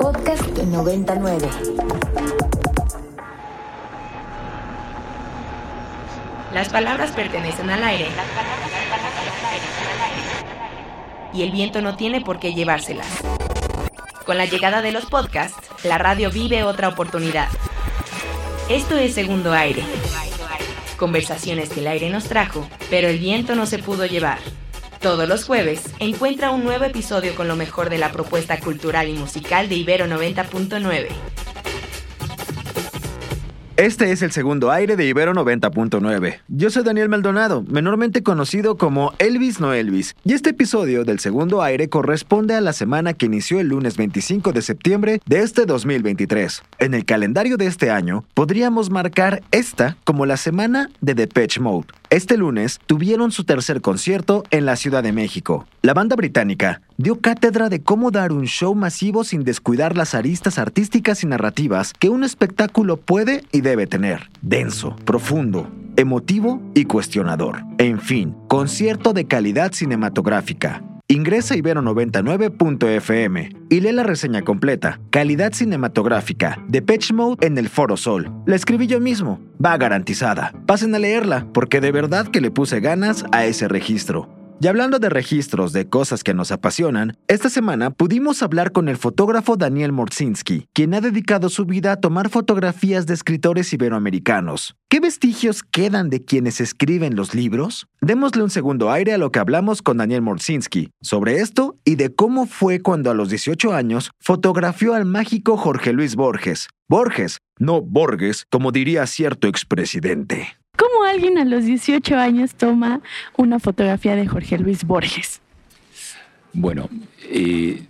Podcast 99. Las palabras pertenecen al aire. Y el viento no tiene por qué llevárselas. Con la llegada de los podcasts, la radio vive otra oportunidad. Esto es Segundo Aire. Conversaciones que el aire nos trajo, pero el viento no se pudo llevar. Todos los jueves encuentra un nuevo episodio con lo mejor de la propuesta cultural y musical de Ibero 90.9. Este es el segundo aire de Ibero 90.9. Yo soy Daniel Maldonado, menormente conocido como Elvis no Elvis, y este episodio del segundo aire corresponde a la semana que inició el lunes 25 de septiembre de este 2023. En el calendario de este año, podríamos marcar esta como la semana de Depeche Mode. Este lunes tuvieron su tercer concierto en la Ciudad de México. La banda británica dio cátedra de cómo dar un show masivo sin descuidar las aristas artísticas y narrativas que un espectáculo puede y debe tener. Denso, profundo, emotivo y cuestionador. En fin, concierto de calidad cinematográfica. Ingresa a ibero99.fm y lee la reseña completa. Calidad cinematográfica de Pitch Mode en el Foro Sol. La escribí yo mismo. Va garantizada. Pasen a leerla porque de verdad que le puse ganas a ese registro. Y hablando de registros de cosas que nos apasionan, esta semana pudimos hablar con el fotógrafo Daniel Morzinski, quien ha dedicado su vida a tomar fotografías de escritores iberoamericanos. ¿Qué vestigios quedan de quienes escriben los libros? Démosle un segundo aire a lo que hablamos con Daniel Morzinski sobre esto y de cómo fue cuando a los 18 años fotografió al mágico Jorge Luis Borges. Borges, no Borges, como diría cierto expresidente. ¿Cómo alguien a los 18 años toma una fotografía de Jorge Luis Borges? Bueno, eh,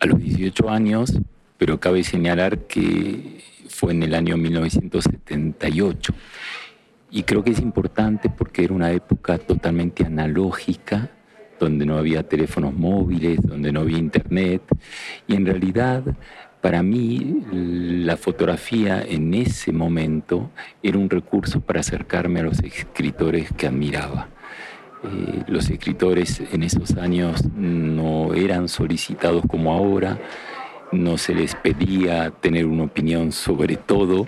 a los 18 años, pero cabe señalar que fue en el año 1978. Y creo que es importante porque era una época totalmente analógica, donde no había teléfonos móviles, donde no había internet. Y en realidad para mí, la fotografía en ese momento era un recurso para acercarme a los escritores que admiraba. Eh, los escritores en esos años no eran solicitados como ahora, no se les pedía tener una opinión sobre todo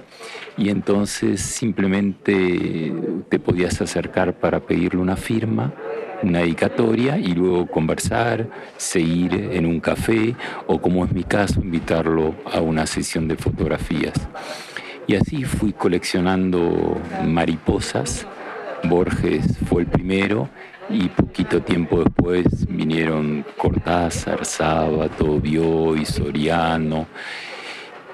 y entonces simplemente te podías acercar para pedirle una firma una dedicatoria y luego conversar, seguir en un café o como es mi caso, invitarlo a una sesión de fotografías. Y así fui coleccionando mariposas. Borges fue el primero y poquito tiempo después vinieron Cortázar, Sábato, Bioy, Soriano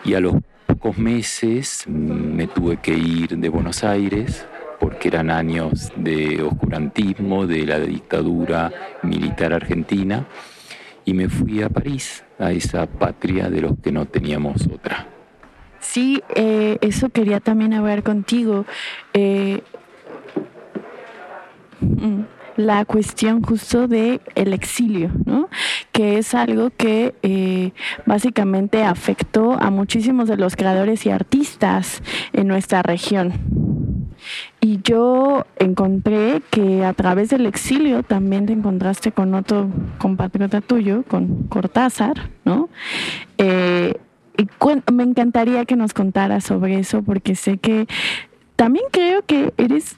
y a los pocos meses me tuve que ir de Buenos Aires porque eran años de oscurantismo, de la dictadura militar argentina, y me fui a París, a esa patria de los que no teníamos otra. Sí, eh, eso quería también hablar contigo. Eh, mm, la cuestión justo de el exilio, ¿no? Que es algo que eh, básicamente afectó a muchísimos de los creadores y artistas en nuestra región. Y yo encontré que a través del exilio también te encontraste con otro compatriota tuyo, con Cortázar, ¿no? Eh, y me encantaría que nos contaras sobre eso porque sé que también creo que eres,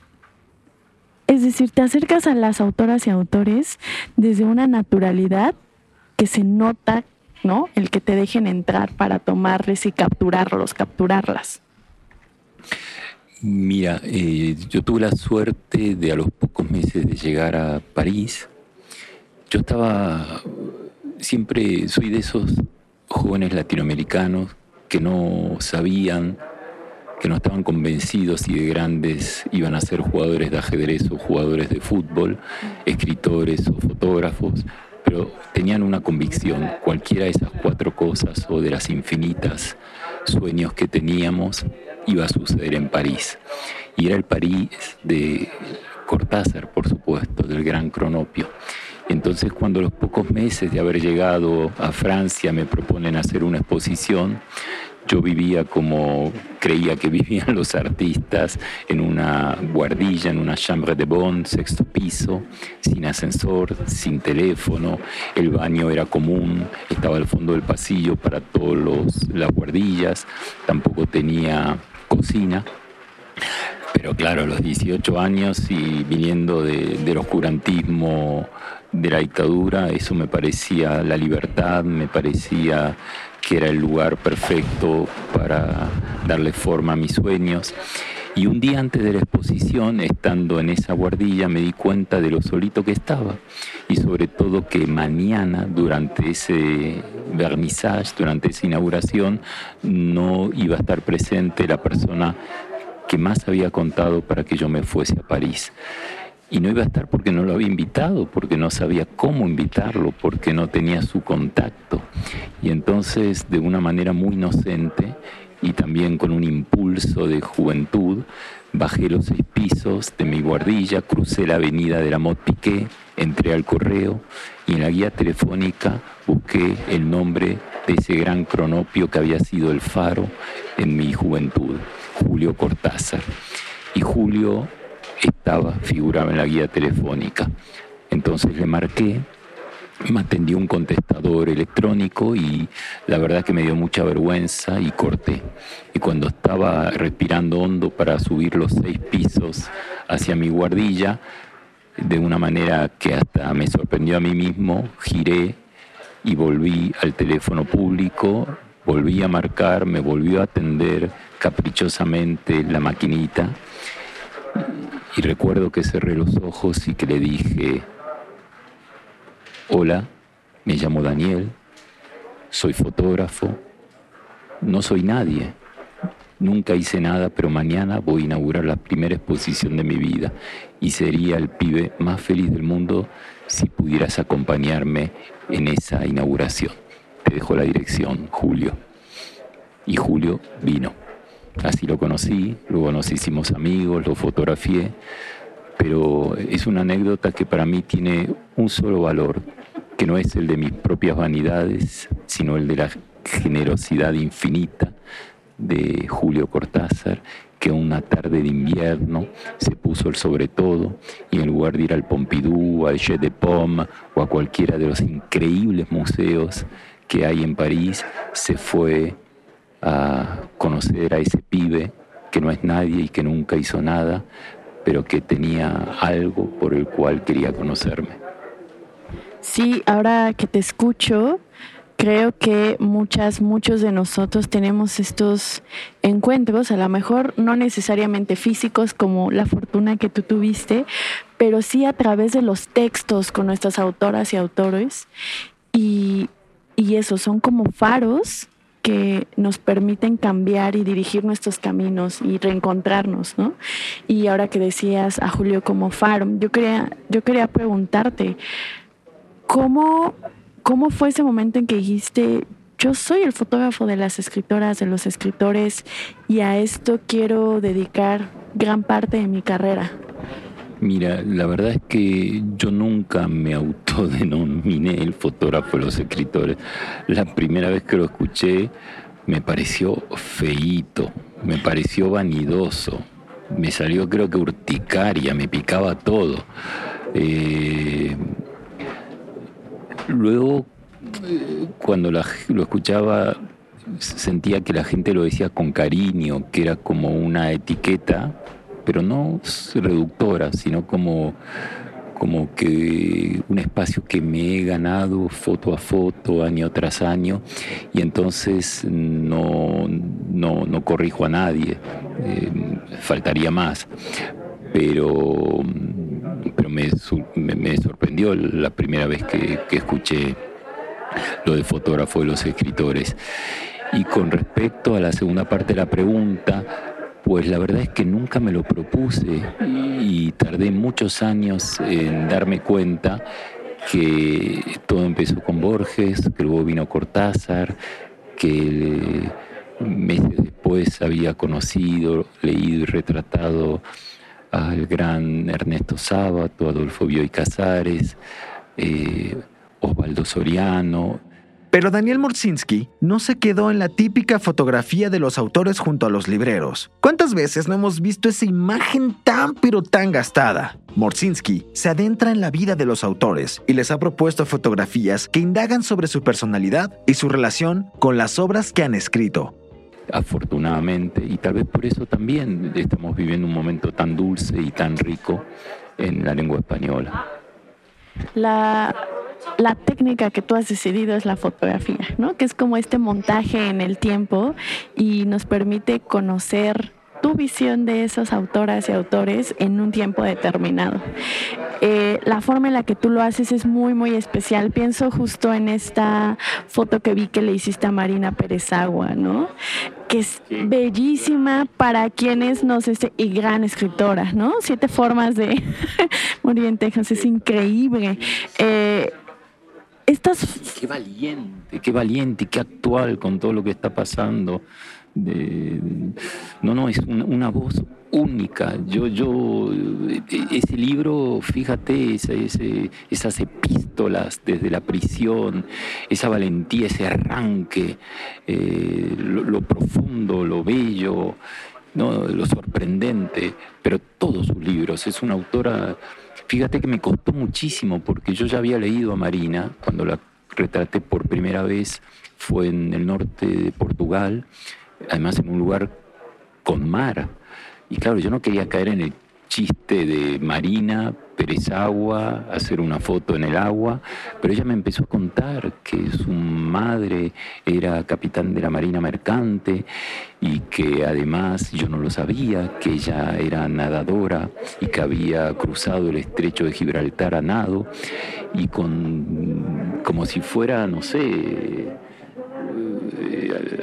es decir, te acercas a las autoras y autores desde una naturalidad que se nota, ¿no? El que te dejen entrar para tomarles y capturarlos, capturarlas. Mira, eh, yo tuve la suerte de a los pocos meses de llegar a París. Yo estaba, siempre soy de esos jóvenes latinoamericanos que no sabían, que no estaban convencidos si de grandes iban a ser jugadores de ajedrez o jugadores de fútbol, escritores o fotógrafos, pero tenían una convicción, cualquiera de esas cuatro cosas o de las infinitas sueños que teníamos, iba a suceder en París. Y era el París de Cortázar, por supuesto, del gran cronopio. Entonces, cuando los pocos meses de haber llegado a Francia me proponen hacer una exposición, Yo vivía como creía que vivían los artistas, en una guardilla, en una chambre de bon, sexto piso, sin ascensor, sin teléfono. El baño era común, estaba al fondo del pasillo para todas las guardillas, tampoco tenía cocina. Pero claro, a los 18 años y viniendo del oscurantismo de la dictadura, eso me parecía la libertad, me parecía que era el lugar perfecto para darle forma a mis sueños. Y un día antes de la exposición, estando en esa guardilla, me di cuenta de lo solito que estaba y sobre todo que mañana, durante ese vernissage, durante esa inauguración, no iba a estar presente la persona que más había contado para que yo me fuese a París. Y no iba a estar porque no lo había invitado, porque no sabía cómo invitarlo, porque no tenía su contacto. Y entonces, de una manera muy inocente y también con un impulso de juventud, bajé los seis pisos de mi guardilla, crucé la avenida de la Mot entré al correo y en la guía telefónica busqué el nombre de ese gran cronopio que había sido el faro en mi juventud, Julio Cortázar. Y Julio estaba, figuraba en la guía telefónica. Entonces le marqué, me atendió un contestador electrónico y la verdad que me dio mucha vergüenza y corté. Y cuando estaba respirando hondo para subir los seis pisos hacia mi guardilla, de una manera que hasta me sorprendió a mí mismo, giré y volví al teléfono público, volví a marcar, me volvió a atender caprichosamente la maquinita y recuerdo que cerré los ojos y que le dije, hola, me llamo Daniel, soy fotógrafo, no soy nadie, nunca hice nada, pero mañana voy a inaugurar la primera exposición de mi vida y sería el pibe más feliz del mundo si pudieras acompañarme en esa inauguración. Te dejo la dirección, Julio. Y Julio vino. Así lo conocí, luego nos hicimos amigos, lo fotografié, pero es una anécdota que para mí tiene un solo valor, que no es el de mis propias vanidades, sino el de la generosidad infinita de Julio Cortázar, que una tarde de invierno se puso el sobre todo y en lugar de ir al Pompidou, al Jeu de Pomme o a cualquiera de los increíbles museos que hay en París, se fue a conocer a ese pibe que no es nadie y que nunca hizo nada, pero que tenía algo por el cual quería conocerme. Sí, ahora que te escucho, creo que muchas, muchos de nosotros tenemos estos encuentros, a lo mejor no necesariamente físicos como la fortuna que tú tuviste, pero sí a través de los textos con nuestras autoras y autores. Y, y eso, son como faros que nos permiten cambiar y dirigir nuestros caminos y reencontrarnos, ¿no? Y ahora que decías a Julio como faro, yo quería, yo quería preguntarte, ¿cómo, ¿cómo fue ese momento en que dijiste, yo soy el fotógrafo de las escritoras, de los escritores, y a esto quiero dedicar gran parte de mi carrera? Mira, la verdad es que yo nunca me autodenominé el fotógrafo de los escritores. La primera vez que lo escuché me pareció feíto, me pareció vanidoso, me salió creo que urticaria, me picaba todo. Eh, luego, eh, cuando lo escuchaba, sentía que la gente lo decía con cariño, que era como una etiqueta pero no reductora, sino como, como que un espacio que me he ganado foto a foto, año tras año, y entonces no, no, corrijo a nadie, eh, faltaría más. Pero, pero me, sorprendió la primera vez que, escuché lo de fotógrafo de los escritores. Y con respecto a la segunda parte de la pregunta, pues la verdad es que nunca me lo propuse y tardé muchos años en darme cuenta que todo empezó con Borges, que luego vino Cortázar, que meses después había conocido, leído y retratado al gran Ernesto Sábato, Adolfo Bioy Casares, eh, Osvaldo Soriano, Pero Daniel Morsinski no se quedó en la típica fotografía de los autores junto a los libreros. ¿Cuántas veces no hemos visto esa imagen tan pero tan gastada? Morsinski se adentra en la vida de los autores y les ha propuesto fotografías que indagan sobre su personalidad y su relación con las obras que han escrito afortunadamente, y tal vez por eso también estamos viviendo un momento tan dulce y tan rico en la lengua española. La la técnica que tú has decidido es la fotografía, ¿no? Que es como este montaje en el tiempo y nos permite conocer tu visión de esas autoras y autores en un tiempo determinado. Eh, la forma en la que tú lo haces es muy, muy especial. Pienso justo en esta foto que vi que le hiciste a Marina Pérez Agua, ¿no? Que es bellísima para quienes no sé, y gran escritora, ¿no? Siete formas de morir en Texas, es increíble. Eh, Qué valiente, qué valiente, qué actual con todo lo que está pasando. no, no, es una, voz única. Yo, yo, ese libro, fíjate, esas epístolas desde la prisión, esa valentía, ese arranque, eh, lo, profundo, lo bello, ¿no? lo sorprendente, pero todos sus libros. Es una autora Fíjate que me costó muchísimo porque yo ya había leído a Marina cuando la retraté por primera vez, fue en el norte de Portugal, además en un lugar con mar. Y claro, yo no quería caer en el chiste de Marina Pérez Agua, hacer una foto en el agua, pero ella me empezó a contar que su madre era capitán de la Marina Mercante y que además yo no lo sabía, que ella era nadadora y que había cruzado el estrecho de Gibraltar a nado. Y con como si fuera, no sé,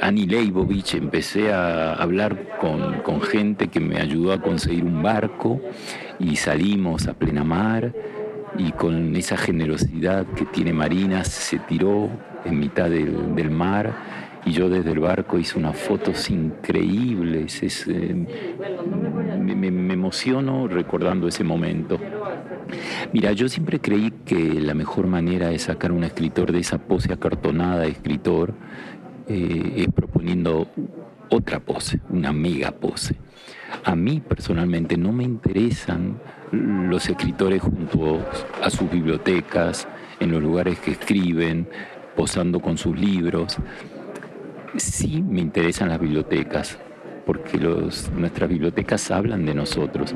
Annie Leibovich, empecé a hablar con, gente que me ayudó a conseguir un barco y salimos a plena mar y con esa generosidad que tiene Marina se tiró en mitad del, mar y yo desde el barco hice unas fotos increíbles. Eh, me, me, emociono recordando ese momento. Mira, yo siempre creí que la mejor manera de sacar a un escritor de esa pose acartonada de escritor eh, proponiendo otra pose, una mega pose. A mí personalmente no me interesan los escritores junto a sus bibliotecas, en los lugares que escriben, posando con sus libros. Sí me interesan las bibliotecas, porque nuestras bibliotecas hablan de nosotros.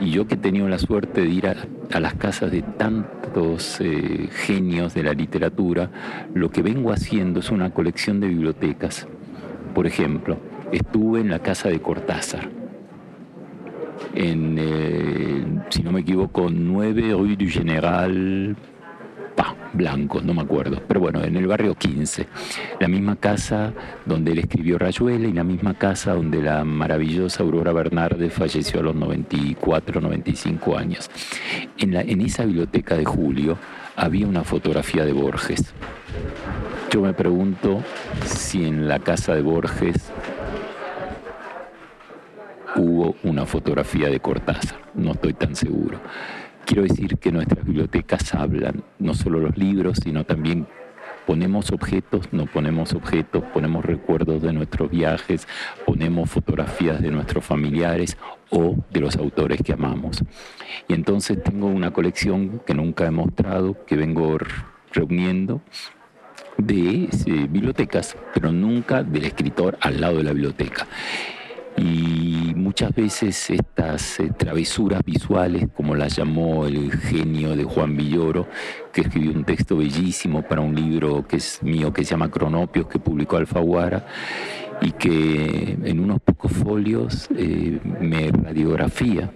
Y yo que he tenido la suerte de ir a, las casas de tantos eh, genios de la literatura, lo que vengo haciendo es una colección de bibliotecas. Por ejemplo, estuve en la casa de Cortázar, en, eh, si no me equivoco, 9 Rue du General Blanco, no me acuerdo, pero bueno, en el barrio 15, la misma casa donde él escribió Rayuela y la misma casa donde la maravillosa Aurora Bernarde falleció a los 94, 95 años. En, en esa biblioteca de Julio había una fotografía de Borges. Yo me pregunto si en la casa de Borges hubo una fotografía de Cortázar, no estoy tan seguro. Quiero decir que nuestras bibliotecas hablan, no solo los libros, sino también ponemos objetos, no ponemos objetos, ponemos recuerdos de nuestros viajes, ponemos fotografías de nuestros familiares o de los autores que amamos. Y entonces tengo una colección que nunca he mostrado, que vengo reuniendo de eh, bibliotecas, pero nunca del escritor al lado de la biblioteca y muchas veces estas eh, travesuras visuales, como las llamó el genio de Juan Villoro, que escribió un texto bellísimo para un libro que es mío que se llama Cronopios, que publicó Alfaguara, y que en unos pocos folios eh, me radiografía.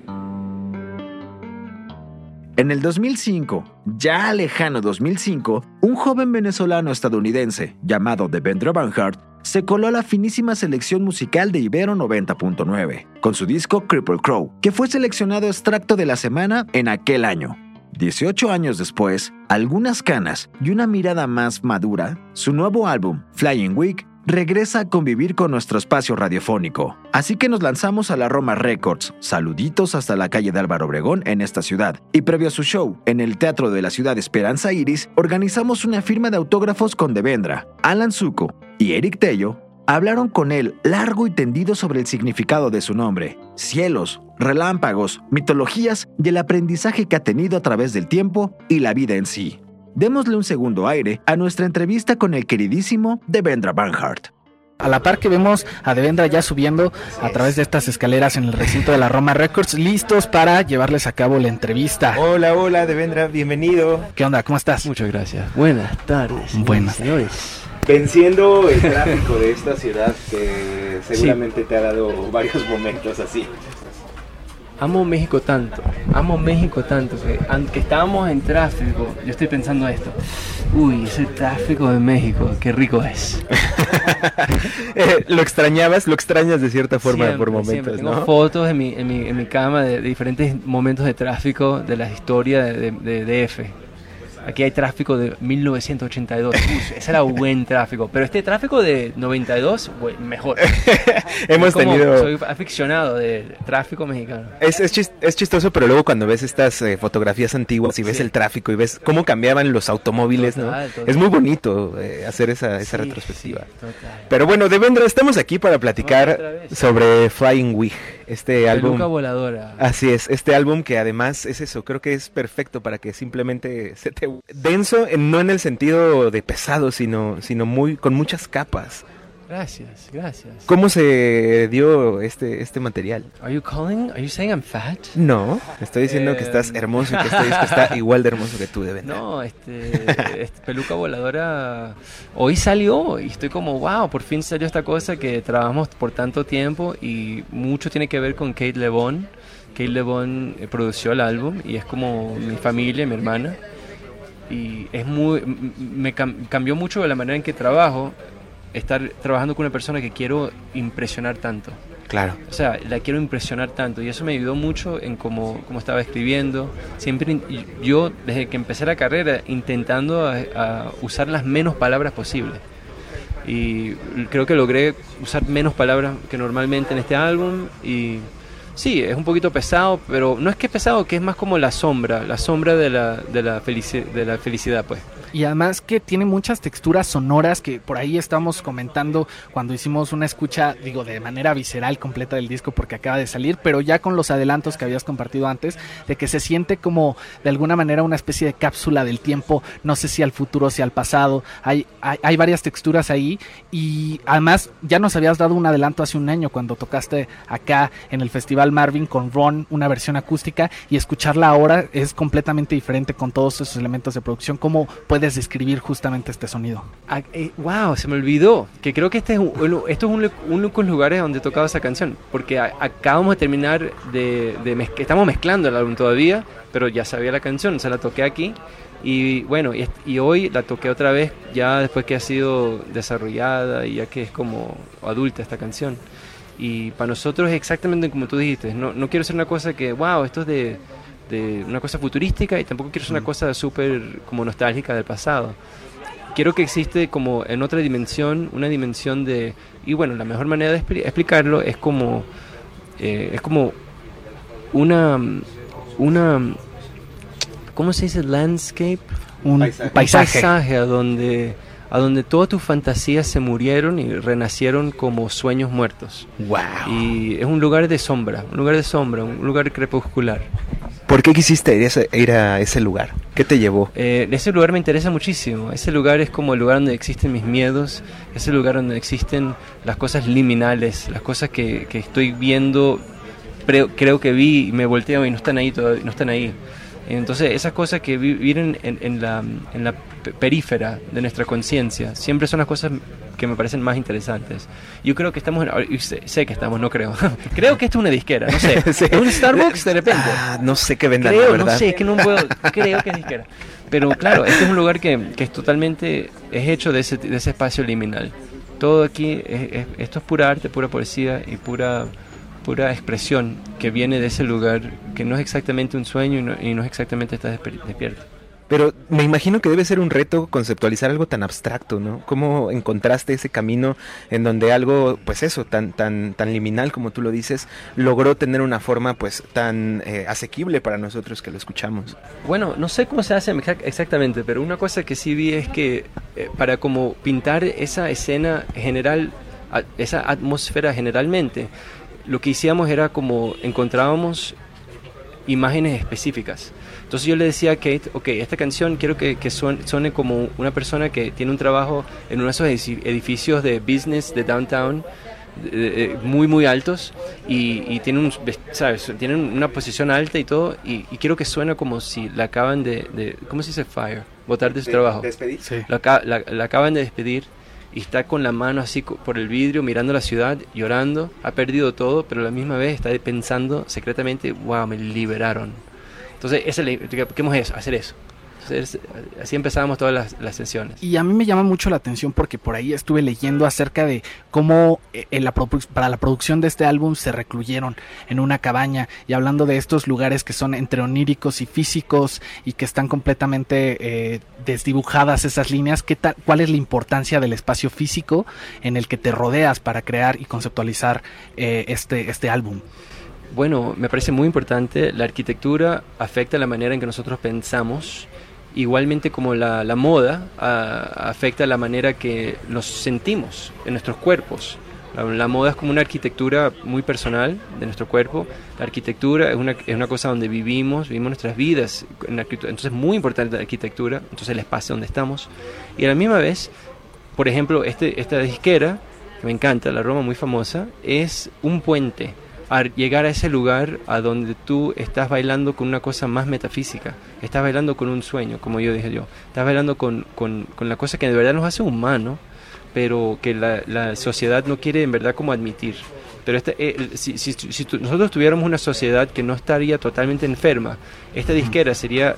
En el 2005, ya lejano 2005, un joven venezolano estadounidense llamado Devendra Banhart se coló la finísima selección musical de Ibero 90.9, con su disco Cripple Crow, que fue seleccionado extracto de la semana en aquel año. 18 años después, algunas canas y una mirada más madura, su nuevo álbum, Flying Week, regresa a convivir con nuestro espacio radiofónico. Así que nos lanzamos a la Roma Records, saluditos hasta la calle de Álvaro Obregón en esta ciudad. Y previo a su show, en el Teatro de la Ciudad Esperanza Iris, organizamos una firma de autógrafos con Devendra, Alan Zuko y Eric Tello. Hablaron con él largo y tendido sobre el significado de su nombre, cielos, relámpagos, mitologías y el aprendizaje que ha tenido a través del tiempo y la vida en sí. Démosle un segundo aire a nuestra entrevista con el queridísimo Devendra Banhart. A la par que vemos a Devendra ya subiendo a través de estas escaleras en el recinto de la Roma Records, listos para llevarles a cabo la entrevista. Hola, hola, Devendra, bienvenido. ¿Qué onda? ¿Cómo estás? Muchas gracias. Buenas tardes. Buenas. señores. Venciendo el tráfico de esta ciudad que seguramente te ha dado varios momentos así. Amo México tanto, amo México tanto que aunque estábamos en tráfico, yo estoy pensando esto. Uy, ese tráfico de México, qué rico es. Eh, lo extrañabas, lo extrañas de cierta forma Siempre, por momentos, siempre. Tengo ¿no? fotos en mi, en, mi, en mi cama de, de diferentes momentos de tráfico de la historia de, de- de DF. Aquí hay tráfico de 1982. Uy, ese era buen tráfico. Pero este tráfico de 92, güey, mejor. Hemos como- tenido... Soy aficionado del tráfico mexicano. Es, es, chis- es chistoso, pero luego cuando ves estas eh, fotografías antiguas y ves Sí. el tráfico y ves cómo cambiaban los automóviles, ¿no? Total. Es muy bonito eh, hacer esa, esa Sí, retrospectiva. sí. Pero bueno, Devendra, estamos aquí para platicar sobre Flying Wig, este álbum. Voladora. Así es, este álbum que además es eso, creo que es perfecto para que simplemente se te denso, en- no en el sentido de pesado, sino, sino muy con muchas capas. Gracias, gracias. ¿Cómo se dio este, este material? Are you calling? Are you saying I'm fat? No, estoy diciendo que estás Em. hermoso y que este disco está igual de hermoso que tú, de verdad. No, este, este peluca voladora hoy salió y estoy como, wow, por fin salió esta cosa que trabajamos por tanto tiempo y mucho tiene que ver con Kate LeBon. Kate LeBon eh, produció el álbum y es como mi familia, mi hermana. Y es muy, me cam- cambió mucho la manera en que trabajo, estar trabajando con una persona que quiero impresionar tanto. Claro. O sea, la quiero impresionar tanto y eso me ayudó mucho en cómo, cómo estaba escribiendo. Siempre yo, desde que empecé la carrera, intentando a, a usar las menos palabras posibles. Y creo que logré usar menos palabras que normalmente en este álbum y sí, es un poquito pesado, pero no es que es pesado, que es más como la sombra, la sombra de la, de la, felici- de la felicidad, pues. Y además que tiene muchas texturas sonoras que por ahí estamos comentando cuando hicimos una escucha, digo, de manera visceral completa del disco porque acaba de salir, pero ya con los adelantos que habías compartido antes, de que se siente como de alguna manera una especie de cápsula del tiempo, no sé si al futuro si al pasado, hay, hay, hay varias texturas ahí y además ya nos habías dado un adelanto hace un año cuando tocaste acá en el Festival Marvin con Ron una versión acústica y escucharla ahora es completamente diferente con todos esos elementos de producción. ¿Cómo puedes describir justamente este sonido? Ah, eh, wow, se me olvidó que creo que este es un, esto es un, uno de los lugares donde tocaba esa canción, porque a- acabamos de terminar de, de mezc- estamos mezclando el álbum todavía, pero ya sabía la canción, se la toqué aquí y bueno, y, y hoy la toqué otra vez ya después que ha sido desarrollada y ya que es como adulta esta canción. Y para nosotros es exactamente como tú dijiste, no, no quiero hacer una cosa que, wow, esto es de, de una cosa futurística y tampoco quiero hacer una cosa súper como nostálgica del pasado quiero que existe como en otra dimensión, una dimensión de... Y bueno, la mejor manera de expli- explicarlo es como... eh, es como una... una ¿Cómo se dice? Landscape. Un Paisaje. Un paisaje. paisaje a donde, a donde todas tus fantasías se murieron y renacieron como sueños muertos. Wow. Y es un lugar de sombra, un lugar de sombra, un lugar crepuscular. ¿Por qué quisiste ir a ese, lugar? ¿Qué te llevó? Eh, ese lugar me interesa muchísimo. Ese lugar es como el lugar donde existen mis miedos, ese lugar donde existen las cosas liminales, las cosas que, estoy viendo, creo, creo que vi y me volteo y no están ahí todavía, no están ahí. Entonces, esas cosas que vi- viven en, en la, en la pe- perífera de nuestra conciencia, siempre son las cosas que me parecen más interesantes. Yo creo que estamos, en- sé, sé que estamos, no creo. creo que esto es una disquera, no sé. Sí. ¿Es un Starbucks de repente? Ah, no sé qué vendan, Creo, la verdad. no sé, es que no puedo, creo que es disquera. Pero claro, este es un lugar que, que es totalmente, es hecho de ese, de ese espacio liminal. Todo aquí, es- es- esto es pura arte, pura poesía y pura, pura expresión que viene de ese lugar que no es exactamente un sueño y no, y no es exactamente estar desper- despierto. Pero me imagino que debe ser un reto conceptualizar algo tan abstracto, ¿no? ¿Cómo encontraste ese camino en donde algo, pues eso, tan, tan, tan liminal como tú lo dices, logró tener una forma pues tan eh, asequible para nosotros que lo escuchamos? Bueno, no sé cómo se hace exac- exactamente, pero una cosa que sí vi es que eh, para como pintar esa escena general, esa atmósfera generalmente, lo que hacíamos era como encontrábamos imágenes específicas. Entonces yo le decía a Kate, ok, esta canción quiero que, que suene, suene como una persona que tiene un trabajo en uno de esos edificios de business de downtown, de- de- de- muy muy altos y, y tienen un, sabes tienen una posición alta y todo y, y quiero que suene como si la acaban de, de ¿cómo se dice fire? botar de su trabajo ¿Despedir? Sí. la, la- la acaban de despedir y está con la mano así por el vidrio mirando la ciudad, llorando, ha perdido todo, pero la misma vez está pensando secretamente, wow, me liberaron. Entonces, esa es la- hacer eso. Entonces, así empezábamos todas las, las sesiones. Y a mí me llama mucho la atención porque por ahí estuve leyendo acerca de cómo eh, en la para la producción de este álbum se recluyeron en una cabaña y hablando de estos lugares que son entre oníricos y físicos y que están completamente eh, desdibujadas esas líneas, ¿qué tal, ¿cuál es la importancia del espacio físico en el que te rodeas para crear y conceptualizar eh, este, este álbum? Bueno, me parece muy importante, la arquitectura afecta la manera en que nosotros pensamos, igualmente como la, la moda ah, afecta la manera que nos sentimos en nuestros cuerpos. La, la moda es como una arquitectura muy personal de nuestro cuerpo. La arquitectura es una, es una cosa donde vivimos, vivimos nuestras vidas. en. Entonces es muy importante la arquitectura, entonces el espacio donde estamos. Y a la misma vez, por ejemplo, este, esta disquera, que me encanta, la Roma muy famosa, es un puente a llegar a ese lugar a donde tú estás bailando con una cosa más metafísica, estás bailando con un sueño, como yo dije yo, estás bailando con, con, con la cosa que de verdad nos hace humanos, pero que la, la sociedad no quiere en verdad como admitir. Pero este, eh, si, si- si tu- nosotros tuviéramos una sociedad que no estaría totalmente enferma, esta disquera sería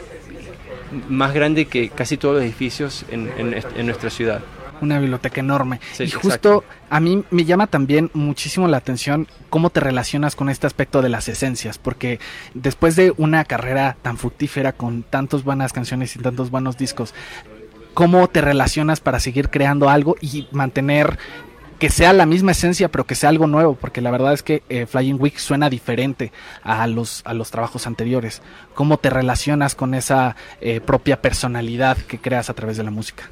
más grande que casi todos los edificios en, en, en nuestra ciudad. Una biblioteca enorme. Sí, y exacto. justo a mí me llama también muchísimo la atención cómo te relacionas con este aspecto de las esencias, porque después de una carrera tan fructífera con tantas buenas canciones y tantos buenos discos, ¿cómo te relacionas para seguir creando algo y mantener que sea la misma esencia, pero que sea algo nuevo, porque la verdad es que eh, Flying Week suena diferente a los, a los trabajos anteriores. ¿Cómo te relacionas con esa eh, propia personalidad que creas a través de la música?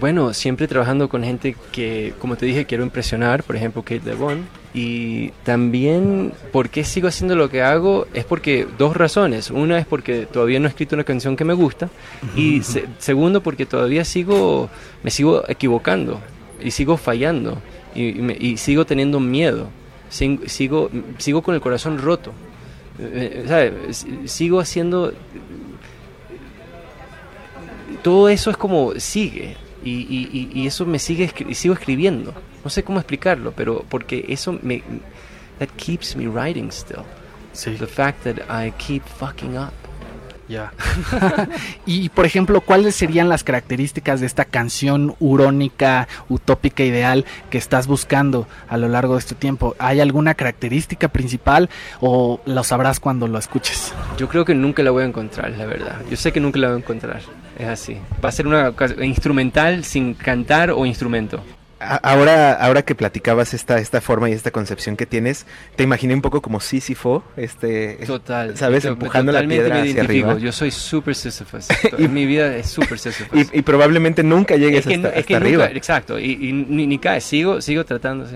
Bueno, siempre trabajando con gente que, como te dije, quiero impresionar, por ejemplo, Kate LeBon. Y también, ¿por qué sigo haciendo lo que hago? Es porque dos razones. Una es porque todavía no he escrito una canción que me gusta. Y se- segundo, porque todavía sigo, me sigo equivocando y sigo fallando. Y, y me- y sigo teniendo miedo. Sigo, sigo con el corazón roto. Eh, eh, ¿sabes? Sigo haciendo todo eso es como sigue y, y- y- eso me sigue escri- y sigo escribiendo. No sé cómo explicarlo pero porque eso me that keeps me writing still. Sí. the fact that I keep fucking up Y por ejemplo, ¿cuáles serían las características de esta canción urónica, utópica, ideal que estás buscando a lo largo de este tiempo? ¿Hay alguna característica principal o lo sabrás cuando lo escuches? yo creo que nunca la voy a encontrar la verdad. Yo sé que nunca la voy a encontrar. Es así. Va a ser una instrumental sin cantar o instrumento Ahora, ahora que platicabas esta, esta forma y esta concepción que tienes, te imaginé un poco como Sísifo, este, total ¿sabes? Empujando la piedra me hacia arriba. yo soy super Sisyphus y mi vida es super Sisyphus Y, y probablemente nunca llegues es que, hasta, es que hasta nunca, arriba. exacto, y, y ni, ni cae, sigo, sigo tratando,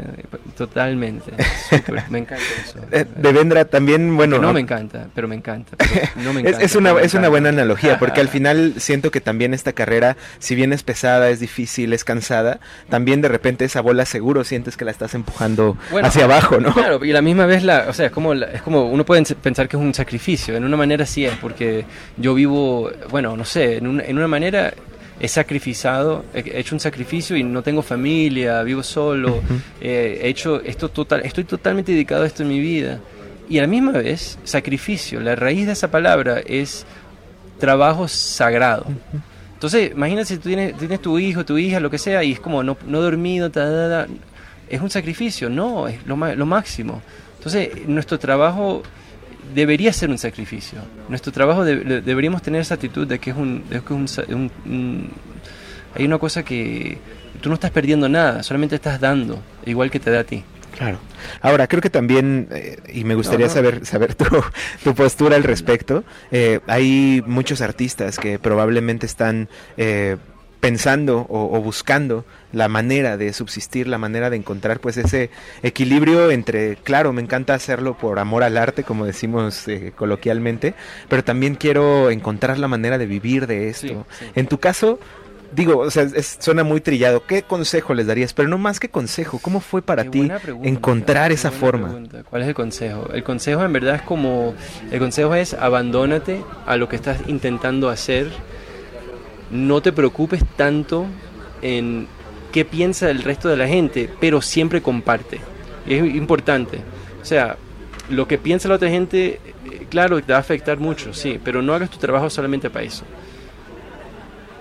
totalmente, súper, me encanta eso. Eh, Devendra, también, bueno, Que no me encanta, pero me encanta, pero no me es, encanta. es una, pero me es una buena analogía, porque al final siento que también esta carrera, si bien es pesada, es difícil, es cansada, también de repente esa bola seguro sientes que la estás empujando Bueno, hacia abajo, ¿no? Claro, y la misma vez, la, o sea, es como, es como uno puede pensar que es un sacrificio, en una manera sí es, porque yo vivo, bueno, no sé, en, un- en una manera he sacrificado, he he hecho un sacrificio y no tengo familia, vivo solo, eh, he hecho esto total, estoy totalmente dedicado a esto en mi vida. Y a la misma vez, sacrificio, la raíz de esa palabra es trabajo sagrado. Entonces, imagínate si tú tienes, tienes tu hijo, tu hija, lo que sea, y es como no, no dormido, ta, ta, ta, es un sacrificio, no, es lo, lo máximo. Entonces, nuestro trabajo debería ser un sacrificio. Nuestro trabajo deberíamos tener esa actitud de que es un, de que un, hay una cosa que tú no estás perdiendo nada, solamente estás dando, igual que te da a ti. Claro. Ahora, creo que también, eh, y me gustaría saber saber tu, tu, postura al respecto, eh, hay muchos artistas que probablemente están eh, pensando o, buscando la manera de subsistir, la manera de encontrar pues ese equilibrio entre, claro, me encanta hacerlo por amor al arte, como decimos coloquialmente, pero también quiero encontrar la manera de vivir de esto. En tu caso, digo, o sea, suena muy trillado. ¿Qué consejo les darías? Pero no más que consejo, ¿cómo fue para ti encontrar esa forma? ¿Cuál es el consejo? El consejo en verdad es como, el consejo es abandónate a lo que estás intentando hacer. No te preocupes tanto en qué piensa el resto de la gente, pero siempre comparte. Y es importante. O sea, lo que piensa la otra gente, eh, claro, te va a afectar mucho, sí, pero no hagas tu trabajo solamente para eso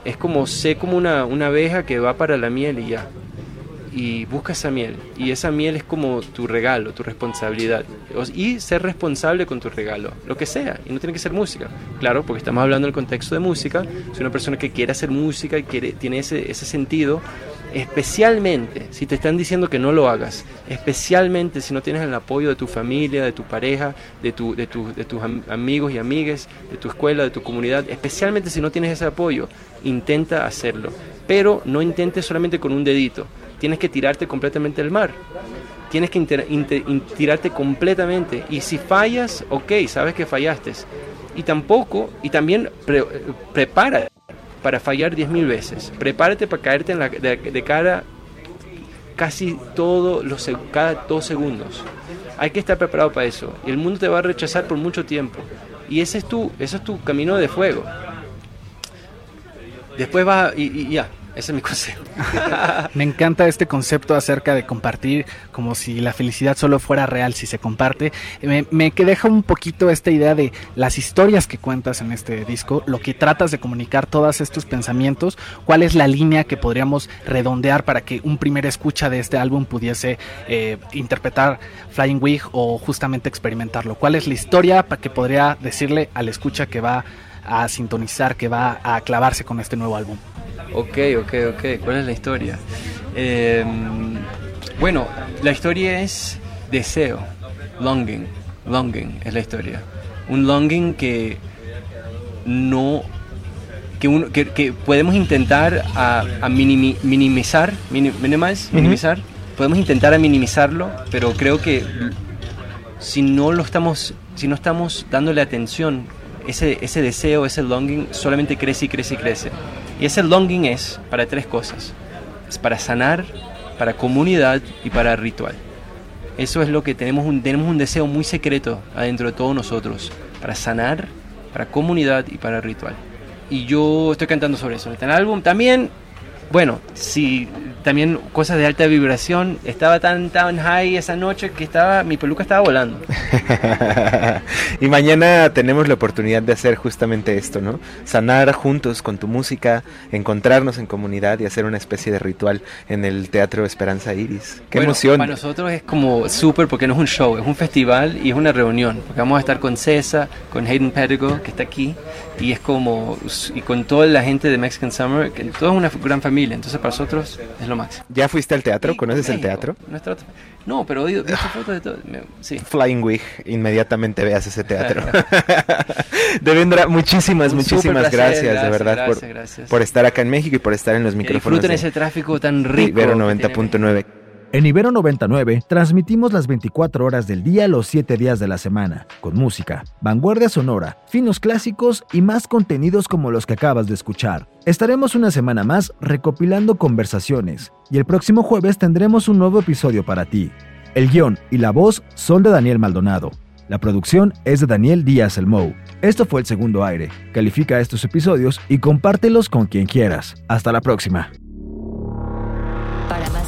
es como sé como una, una abeja que va para la miel y ya. Y busca esa miel. Y esa miel es como tu regalo, tu responsabilidad. Y ser responsable con tu regalo, lo que sea. Y no tiene que ser música. Claro, porque estamos hablando en el contexto de música. Si una persona que quiere hacer música y quiere, tiene ese, ese sentido, especialmente si te están diciendo que no lo hagas, especialmente si no tienes el apoyo de tu familia, de tu pareja, de, tu, de, de tus amigos y amigues, de tu escuela, de tu comunidad, especialmente si no tienes ese apoyo, intenta hacerlo. Pero no intentes solamente con un dedito, tienes que tirarte completamente al mar. Tienes que tirarte completamente. Y si fallas, ok, sabes que fallaste. Y tampoco, y también prepara para fallar 10.000 veces. Prepárate para caerte en la, de, cara casi todo los, cada dos segundos. Hay que estar preparado para eso. Y el mundo te va a rechazar por mucho tiempo. Y ese es tu, ese es tu camino de fuego. Después va y ya, ese es mi consejo. Me encanta este concepto acerca de compartir, como si la felicidad solo fuera real si se comparte. Me, me deja un poquito esta idea de las historias que cuentas en este disco, lo que tratas de comunicar, todos estos pensamientos, cuál es la línea que podríamos redondear para que un primer escucha de este álbum pudiese eh, interpretar Flying Wig o justamente experimentarlo. ¿Cuál es la historia que podría decirle al escucha que va a sintonizar, que va a clavarse con este nuevo álbum? Ok, ok, ok. ¿Cuál es la historia? Em, bueno, la historia es deseo, longing, longing es la historia. Un longing que no que, uno, que, podemos intentar a, minimizar, minimizar, podemos intentar a minimizarlo, pero creo que si no lo estamos, si no estamos dándole atención, ese, ese deseo, ese longing solamente crece y crece y crece. Y ese longing es para tres cosas. Es para sanar, para comunidad y para ritual. Eso es lo que tenemos un, tenemos un deseo muy secreto adentro de todos nosotros. Para sanar, para comunidad y para ritual. Y yo estoy cantando sobre eso en este álbum. También bueno, sí, también cosas de alta vibración. Estaba tan, tan high esa noche que estaba, mi peluca estaba volando. y mañana tenemos la oportunidad de hacer justamente esto, ¿no? Sanar juntos con tu música, encontrarnos en comunidad y hacer una especie de ritual en el Teatro Esperanza Iris. ¡Qué emoción! Para nosotros es como súper porque no es un show, es un festival y es una reunión. Porque vamos a estar con César, con Hayden Pedigo, que está aquí, y es como, y con toda la gente de Mexican Summer, que todo es una gran familia entonces para nosotros es lo máximo. ¿Ya fuiste al teatro? ¿Conoces el teatro? No, pero he visto fotos de todo. Sí. Flying Wig, inmediatamente veas ese teatro. Devendra, muchísimas, muchísimas gracias, de verdad, por, por, estar acá en México y por estar en los micrófonos. Disfruten ese tráfico tan rico. Ibero 90.9. En Ibero 99 transmitimos las 24 horas del día los 7 días de la semana, con música, vanguardia sonora, finos clásicos y más contenidos como los que acabas de escuchar. Estaremos una semana más recopilando conversaciones y el próximo jueves tendremos un nuevo episodio para ti. El guion y la voz son de Daniel Maldonado. La producción es de Daniel Díaz El Mou. Esto fue el segundo aire. Califica estos episodios y compártelos con quien quieras. Hasta la próxima